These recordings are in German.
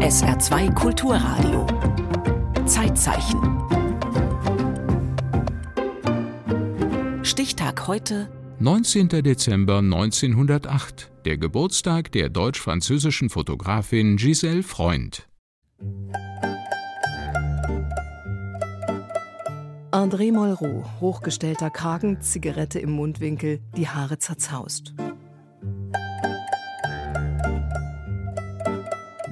SR2 Kulturradio. Zeitzeichen. Stichtag heute 19. Dezember 1908, der Geburtstag der deutsch-französischen Fotografin Giselle Freund. André Malraux, hochgestellter Kragen, Zigarette im Mundwinkel, die Haare zerzaust.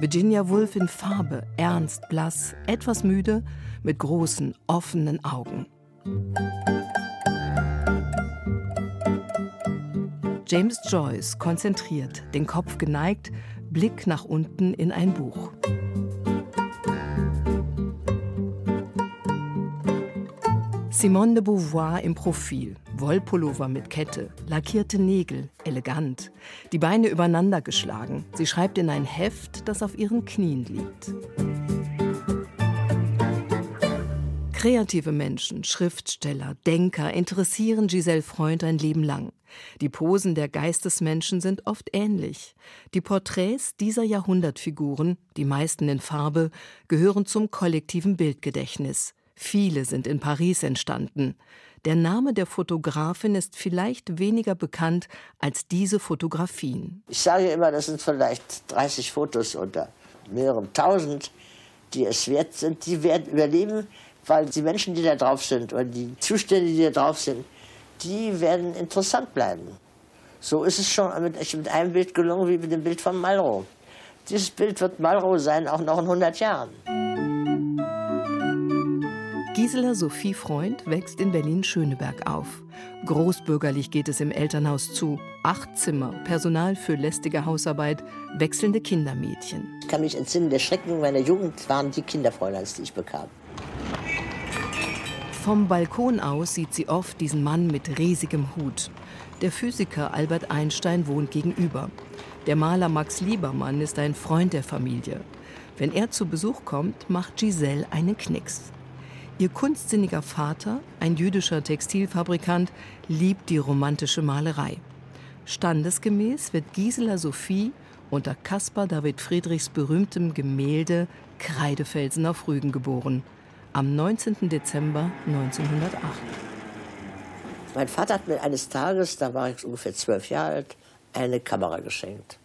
Virginia Woolf in Farbe, ernst, blass, etwas müde, mit großen, offenen Augen. James Joyce konzentriert, den Kopf geneigt, Blick nach unten in ein Buch. Simone de Beauvoir im Profil, Wollpullover mit Kette, lackierte Nägel, elegant, die Beine übereinander geschlagen. Sie schreibt in ein Heft, das auf ihren Knien liegt. Kreative Menschen, Schriftsteller, Denker interessieren Giselle Freund ein Leben lang. Die Posen der Geistesmenschen sind oft ähnlich. Die Porträts dieser Jahrhundertfiguren, die meisten in Farbe, gehören zum kollektiven Bildgedächtnis. Viele sind in Paris entstanden. Der Name der Fotografin ist vielleicht weniger bekannt als diese Fotografien. Ich sage immer, das sind vielleicht 30 Fotos unter mehreren tausend, die es wert sind. Die werden überleben, weil die Menschen, die da drauf sind und die Zustände, die da drauf sind, die werden interessant bleiben. So ist es schon mit, mit einem Bild gelungen wie mit dem Bild von Malraux. Dieses Bild wird Malraux sein, auch noch in 100 Jahren. Gisela Sophie Freund wächst in Berlin-Schöneberg auf. Großbürgerlich geht es im Elternhaus zu. Acht Zimmer, Personal für lästige Hausarbeit, wechselnde Kindermädchen. Ich kann mich entsinnen, der Schrecken meiner Jugend waren die Kinderfräuleins, die ich bekam. Vom Balkon aus sieht sie oft diesen Mann mit riesigem Hut. Der Physiker Albert Einstein wohnt gegenüber. Der Maler Max Liebermann ist ein Freund der Familie. Wenn er zu Besuch kommt, macht Giselle einen Knicks. Ihr kunstsinniger Vater, ein jüdischer Textilfabrikant, liebt die romantische Malerei. Standesgemäß wird Gisela Sophie unter Caspar David Friedrichs berühmtem Gemälde Kreidefelsen auf Rügen geboren, am 19. Dezember 1908. Mein Vater hat mir eines Tages, da war ich ungefähr zwölf Jahre alt, eine Kamera geschenkt.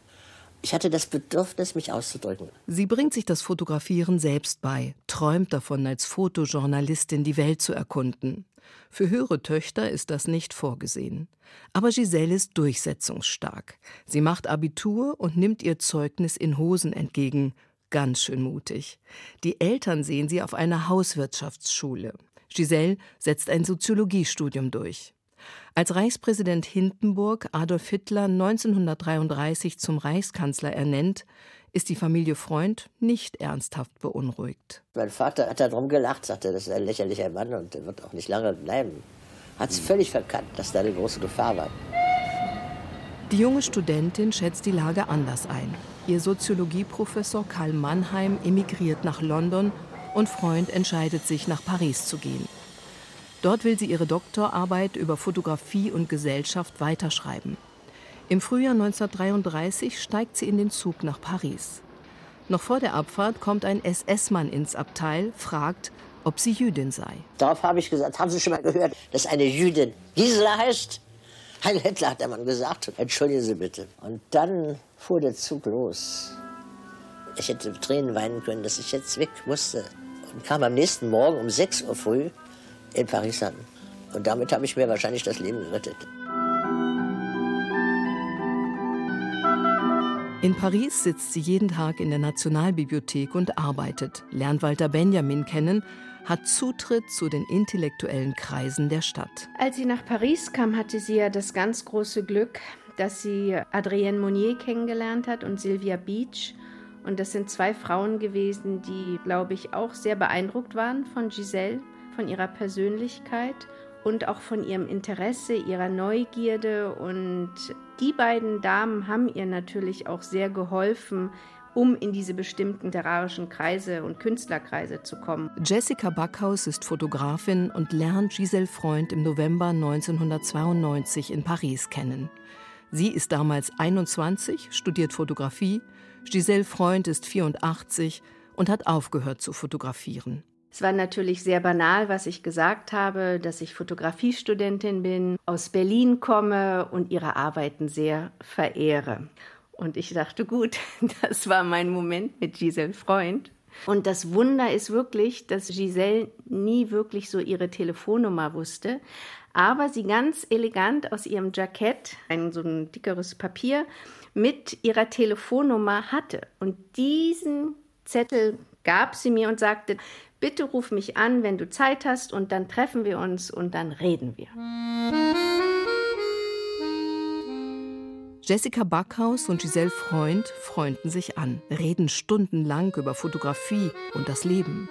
Ich hatte das Bedürfnis, mich auszudrücken. Sie bringt sich das Fotografieren selbst bei, träumt davon, als Fotojournalistin die Welt zu erkunden. Für höhere Töchter ist das nicht vorgesehen. Aber Giselle ist durchsetzungsstark. Sie macht Abitur und nimmt ihr Zeugnis in Hosen entgegen. Ganz schön mutig. Die Eltern sehen sie auf einer Hauswirtschaftsschule. Giselle setzt ein Soziologiestudium durch. Als Reichspräsident Hindenburg Adolf Hitler 1933 zum Reichskanzler ernennt, ist die Familie Freund nicht ernsthaft beunruhigt. Mein Vater hat darum gelacht, sagte, das ist ein lächerlicher Mann und der wird auch nicht lange bleiben. Hat es völlig verkannt, dass da eine große Gefahr war. Die junge Studentin schätzt die Lage anders ein. Ihr Soziologieprofessor Karl Mannheim emigriert nach London und Freund entscheidet sich, nach Paris zu gehen. Dort will sie ihre Doktorarbeit über Fotografie und Gesellschaft weiterschreiben. Im Frühjahr 1933 steigt sie in den Zug nach Paris. Noch vor der Abfahrt kommt ein SS-Mann ins Abteil, fragt, ob sie Jüdin sei. Darauf habe ich gesagt, haben Sie schon mal gehört, dass eine Jüdin Gisela heißt? Heil Hitler hat der Mann gesagt. Entschuldigen Sie bitte. Und dann fuhr der Zug los. Ich hätte Tränen weinen können, dass ich jetzt weg musste. Und kam am nächsten Morgen um 6 Uhr früh in Paris an. Und damit habe ich mir wahrscheinlich das Leben gerettet. In Paris sitzt sie jeden Tag in der Nationalbibliothek und arbeitet, lernt Walter Benjamin kennen, hat Zutritt zu den intellektuellen Kreisen der Stadt. Als sie nach Paris kam, hatte sie ja das ganz große Glück, dass sie Adrienne Monnier kennengelernt hat und Sylvia Beach. Und das sind zwei Frauen gewesen, die, glaube ich, auch sehr beeindruckt waren von Giselle von ihrer Persönlichkeit und auch von ihrem Interesse, ihrer Neugierde. Und die beiden Damen haben ihr natürlich auch sehr geholfen, um in diese bestimmten literarischen Kreise und Künstlerkreise zu kommen. Jessica Backhaus ist Fotografin und lernt Giselle Freund im November 1992 in Paris kennen. Sie ist damals 21, studiert Fotografie. Giselle Freund ist 84 und hat aufgehört zu fotografieren. Es war natürlich sehr banal, was ich gesagt habe, dass ich Fotografiestudentin bin, aus Berlin komme und ihre Arbeiten sehr verehre. Und ich dachte, gut, das war mein Moment mit Giselle Freund. Und das Wunder ist wirklich, dass Giselle nie wirklich so ihre Telefonnummer wusste, aber sie ganz elegant aus ihrem Jackett, ein so ein dickeres Papier, mit ihrer Telefonnummer hatte. Und diesen Zettel gab sie mir und sagte, bitte ruf mich an, wenn du Zeit hast und dann treffen wir uns und dann reden wir. Jessica Backhaus und Giselle Freund freunden sich an, reden stundenlang über Fotografie und das Leben.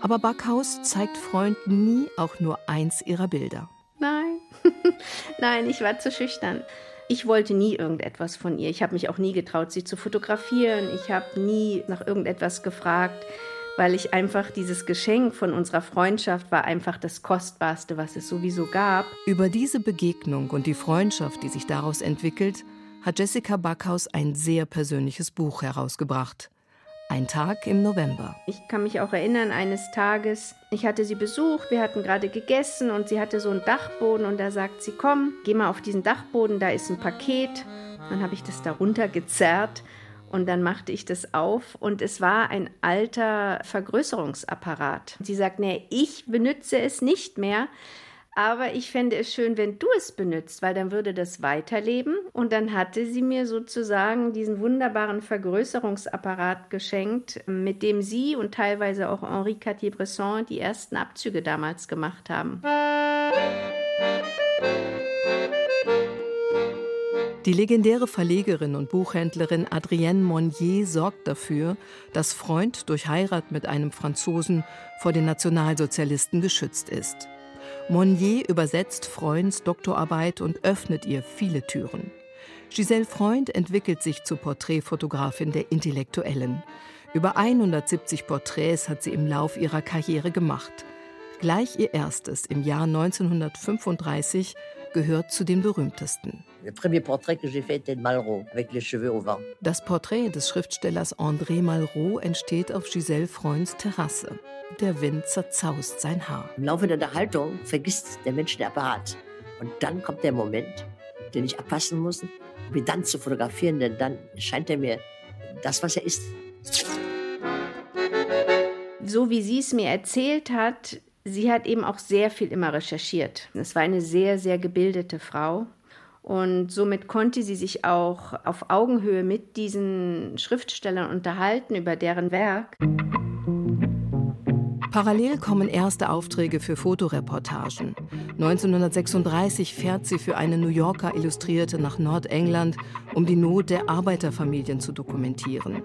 Aber Backhaus zeigt Freund nie auch nur eins ihrer Bilder. Nein, nein, ich war zu schüchtern. Ich wollte nie irgendetwas von ihr. Ich habe mich auch nie getraut, sie zu fotografieren. Ich habe nie nach irgendetwas gefragt, weil ich einfach dieses Geschenk von unserer Freundschaft war einfach das Kostbarste, was es sowieso gab. Über diese Begegnung und die Freundschaft, die sich daraus entwickelt, hat Jessica Backhaus ein sehr persönliches Buch herausgebracht. Ein Tag im November. Ich kann mich auch erinnern, eines Tages, ich hatte sie besucht, wir hatten gerade gegessen und sie hatte so einen Dachboden und da sagt sie, komm, geh mal auf diesen Dachboden, da ist ein Paket. Dann habe ich das darunter gezerrt und dann machte ich das auf und es war ein alter Vergrößerungsapparat. Sie sagt, nee, ich benütze es nicht mehr, aber ich fände es schön, wenn du es benutzt, weil dann würde das weiterleben. Und dann hatte sie mir sozusagen diesen wunderbaren Vergrößerungsapparat geschenkt, mit dem sie und teilweise auch Henri Cartier-Bresson die ersten Abzüge damals gemacht haben. Die legendäre Verlegerin und Buchhändlerin Adrienne Monnier sorgt dafür, dass Freund durch Heirat mit einem Franzosen vor den Nationalsozialisten geschützt ist. Monnier übersetzt Freunds Doktorarbeit und öffnet ihr viele Türen. Giselle Freund entwickelt sich zur Porträtfotografin der Intellektuellen. Über 170 Porträts hat sie im Lauf ihrer Karriere gemacht. Gleich ihr erstes im Jahr 1935 gehört zu den berühmtesten. Das Porträt des Schriftstellers André Malraux entsteht auf Giselle Freunds Terrasse. Der Wind zerzaust sein Haar. Im Laufe der Unterhaltung vergisst der Mensch den Apparat. Und dann kommt der Moment, den ich abpassen muss, um ihn dann zu fotografieren, denn dann scheint er mir das, was er ist. So wie sie es mir erzählt hat, sie hat eben auch sehr viel immer recherchiert. Es war eine sehr, sehr gebildete Frau. Und somit konnte sie sich auch auf Augenhöhe mit diesen Schriftstellern unterhalten über deren Werk. Parallel kommen erste Aufträge für Fotoreportagen. 1936 fährt sie für eine New Yorker Illustrierte nach Nordengland, um die Not der Arbeiterfamilien zu dokumentieren.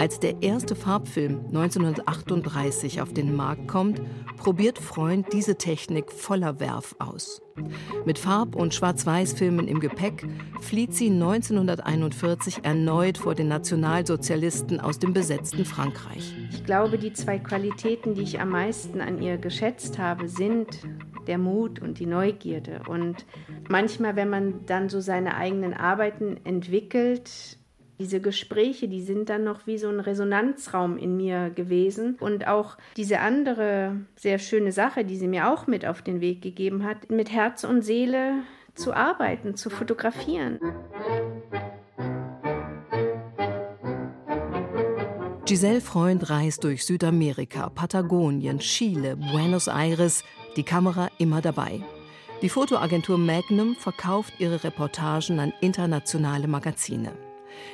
Als der erste Farbfilm 1938 auf den Markt kommt, probiert Freund diese Technik voller Werf aus. Mit Farb- und Schwarz-Weiß-Filmen im Gepäck flieht sie 1941 erneut vor den Nationalsozialisten aus dem besetzten Frankreich. Ich glaube, die zwei Qualitäten, die ich am meisten an ihr geschätzt habe, sind der Mut und die Neugierde. Und manchmal, wenn man dann so seine eigenen Arbeiten entwickelt, diese Gespräche, die sind dann noch wie so ein Resonanzraum in mir gewesen. Und auch diese andere sehr schöne Sache, die sie mir auch mit auf den Weg gegeben hat, mit Herz und Seele zu arbeiten, zu fotografieren. Giselle Freund reist durch Südamerika, Patagonien, Chile, Buenos Aires, die Kamera immer dabei. Die Fotoagentur Magnum verkauft ihre Reportagen an internationale Magazine.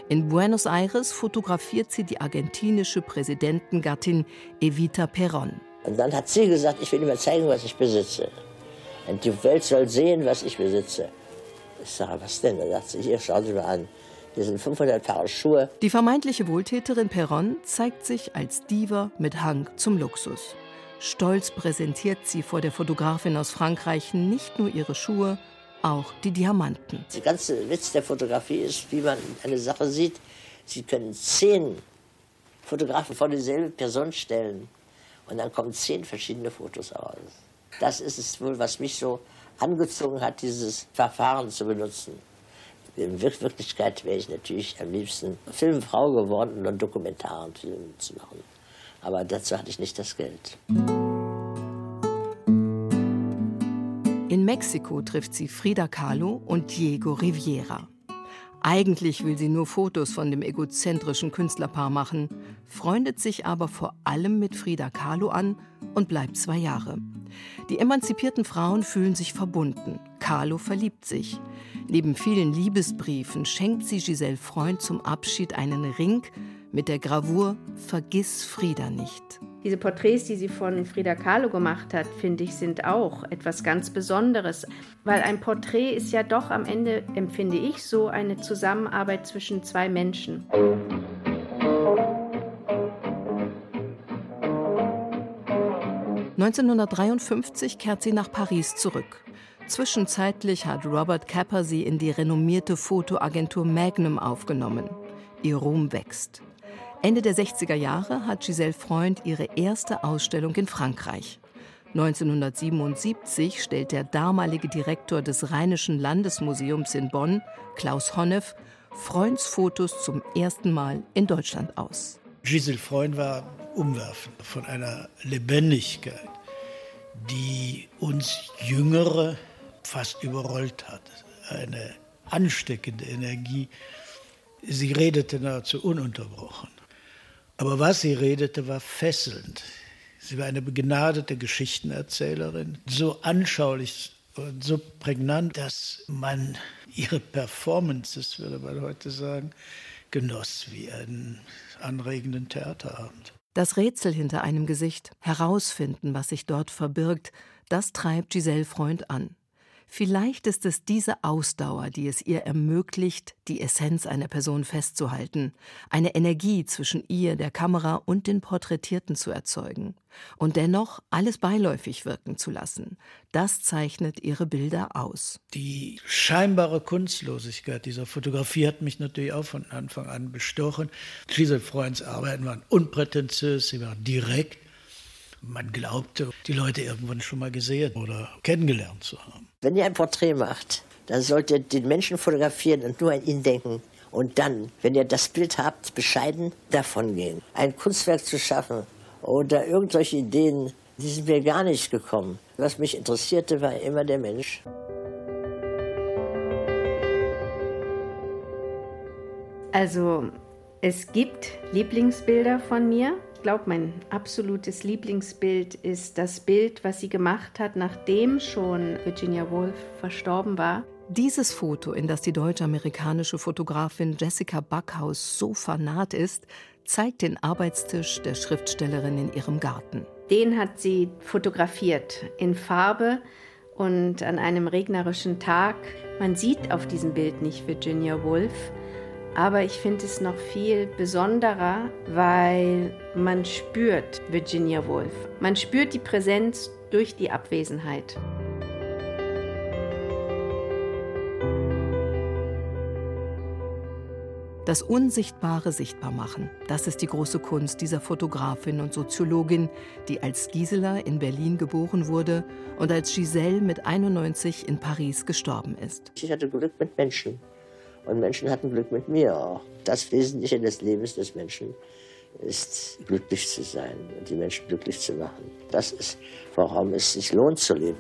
In Buenos Aires fotografiert sie die argentinische Präsidentengattin Evita Perón. Und dann hat sie gesagt, ich will dir zeigen, was ich besitze. Und die Welt soll sehen, was ich besitze. Ich sage, was denn? Da sagt sie, hier, schauen Sie mal an. Hier sind 500 Paar Schuhe. Die vermeintliche Wohltäterin Perron zeigt sich als Diva mit Hang zum Luxus. Stolz präsentiert sie vor der Fotografin aus Frankreich nicht nur ihre Schuhe, auch die Diamanten. Der ganze Witz der Fotografie ist, wie man eine Sache sieht. Sie können zehn Fotografen vor dieselbe Person stellen und dann kommen zehn verschiedene Fotos aus. Das ist es wohl, was mich so angezogen hat, dieses Verfahren zu benutzen. In Wirklichkeit wäre ich natürlich am liebsten Filmfrau geworden und Dokumentarfilme zu machen. Aber dazu hatte ich nicht das Geld. In Mexiko trifft sie Frida Kahlo und Diego Riviera. Eigentlich will sie nur Fotos von dem egozentrischen Künstlerpaar machen, freundet sich aber vor allem mit Frida Kahlo an und bleibt zwei Jahre. Die emanzipierten Frauen fühlen sich verbunden. Kahlo verliebt sich. Neben vielen Liebesbriefen schenkt sie Giselle Freund zum Abschied einen Ring mit der Gravur Vergiss Frieda nicht. Diese Porträts, die sie von Frida Kahlo gemacht hat, finde ich, sind auch etwas ganz Besonderes. Weil ein Porträt ist ja doch am Ende, empfinde ich, so eine Zusammenarbeit zwischen zwei Menschen. (1953) kehrt sie nach Paris zurück. Zwischenzeitlich hat Robert Capper sie in die renommierte Fotoagentur Magnum aufgenommen. Ihr Ruhm wächst. Ende der 60er Jahre hat Giselle Freund ihre erste Ausstellung in Frankreich. 1977 stellt der damalige Direktor des Rheinischen Landesmuseums in Bonn, Klaus Honneff, Freunds Fotos zum ersten Mal in Deutschland aus. Giselle Freund war umwerfend von einer Lebendigkeit, die uns Jüngere fast überrollt hat. Eine ansteckende Energie. Sie redete nahezu ununterbrochen. Aber was sie redete, war fesselnd. Sie war eine begnadete Geschichtenerzählerin, so anschaulich und so prägnant, dass man ihre Performances, würde man heute sagen, genoss wie einen anregenden Theaterabend. Das Rätsel hinter einem Gesicht, herausfinden, was sich dort verbirgt, das treibt Giselle Freund an. Vielleicht ist es diese Ausdauer, die es ihr ermöglicht, die Essenz einer Person festzuhalten, eine Energie zwischen ihr, der Kamera und den Porträtierten zu erzeugen und dennoch alles beiläufig wirken zu lassen. Das zeichnet ihre Bilder aus. Die scheinbare Kunstlosigkeit dieser Fotografie hat mich natürlich auch von Anfang an bestochen. Giselle Freunds Arbeiten waren unprätentiös, sie waren direkt. Man glaubte, die Leute irgendwann schon mal gesehen oder kennengelernt zu haben. Wenn ihr ein Porträt macht, dann sollt ihr den Menschen fotografieren und nur an ihn denken. Und dann, wenn ihr das Bild habt, bescheiden davongehen. Ein Kunstwerk zu schaffen oder irgendwelche Ideen, die sind mir gar nicht gekommen. Was mich interessierte, war immer der Mensch. Also, es gibt Lieblingsbilder von mir glaube, mein absolutes Lieblingsbild ist das Bild, was sie gemacht hat, nachdem schon Virginia Woolf verstorben war. Dieses Foto, in das die deutsch-amerikanische Fotografin Jessica Backhaus so fanat ist, zeigt den Arbeitstisch der Schriftstellerin in ihrem Garten. Den hat sie fotografiert in Farbe und an einem regnerischen Tag. Man sieht auf diesem Bild nicht Virginia Woolf, aber ich finde es noch viel besonderer, weil man spürt Virginia Woolf. Man spürt die Präsenz durch die Abwesenheit. Das Unsichtbare sichtbar machen, das ist die große Kunst dieser Fotografin und Soziologin, die als Gisela in Berlin geboren wurde und als Giselle mit 91 in Paris gestorben ist. Ich hatte Glück mit Menschen. Und Menschen hatten Glück mit mir auch. Das Wesentliche des Lebens des Menschen ist, glücklich zu sein und die Menschen glücklich zu machen. Das ist, warum es sich lohnt zu leben.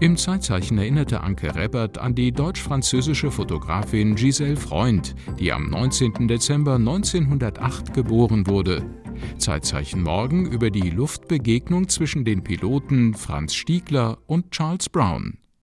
Im Zeitzeichen erinnerte Anke Reppert an die deutsch-französische Fotografin Giselle Freund, die am 19. Dezember 1908 geboren wurde. Zeitzeichen morgen über die Luftbegegnung zwischen den Piloten Franz Stiegler und Charles Brown.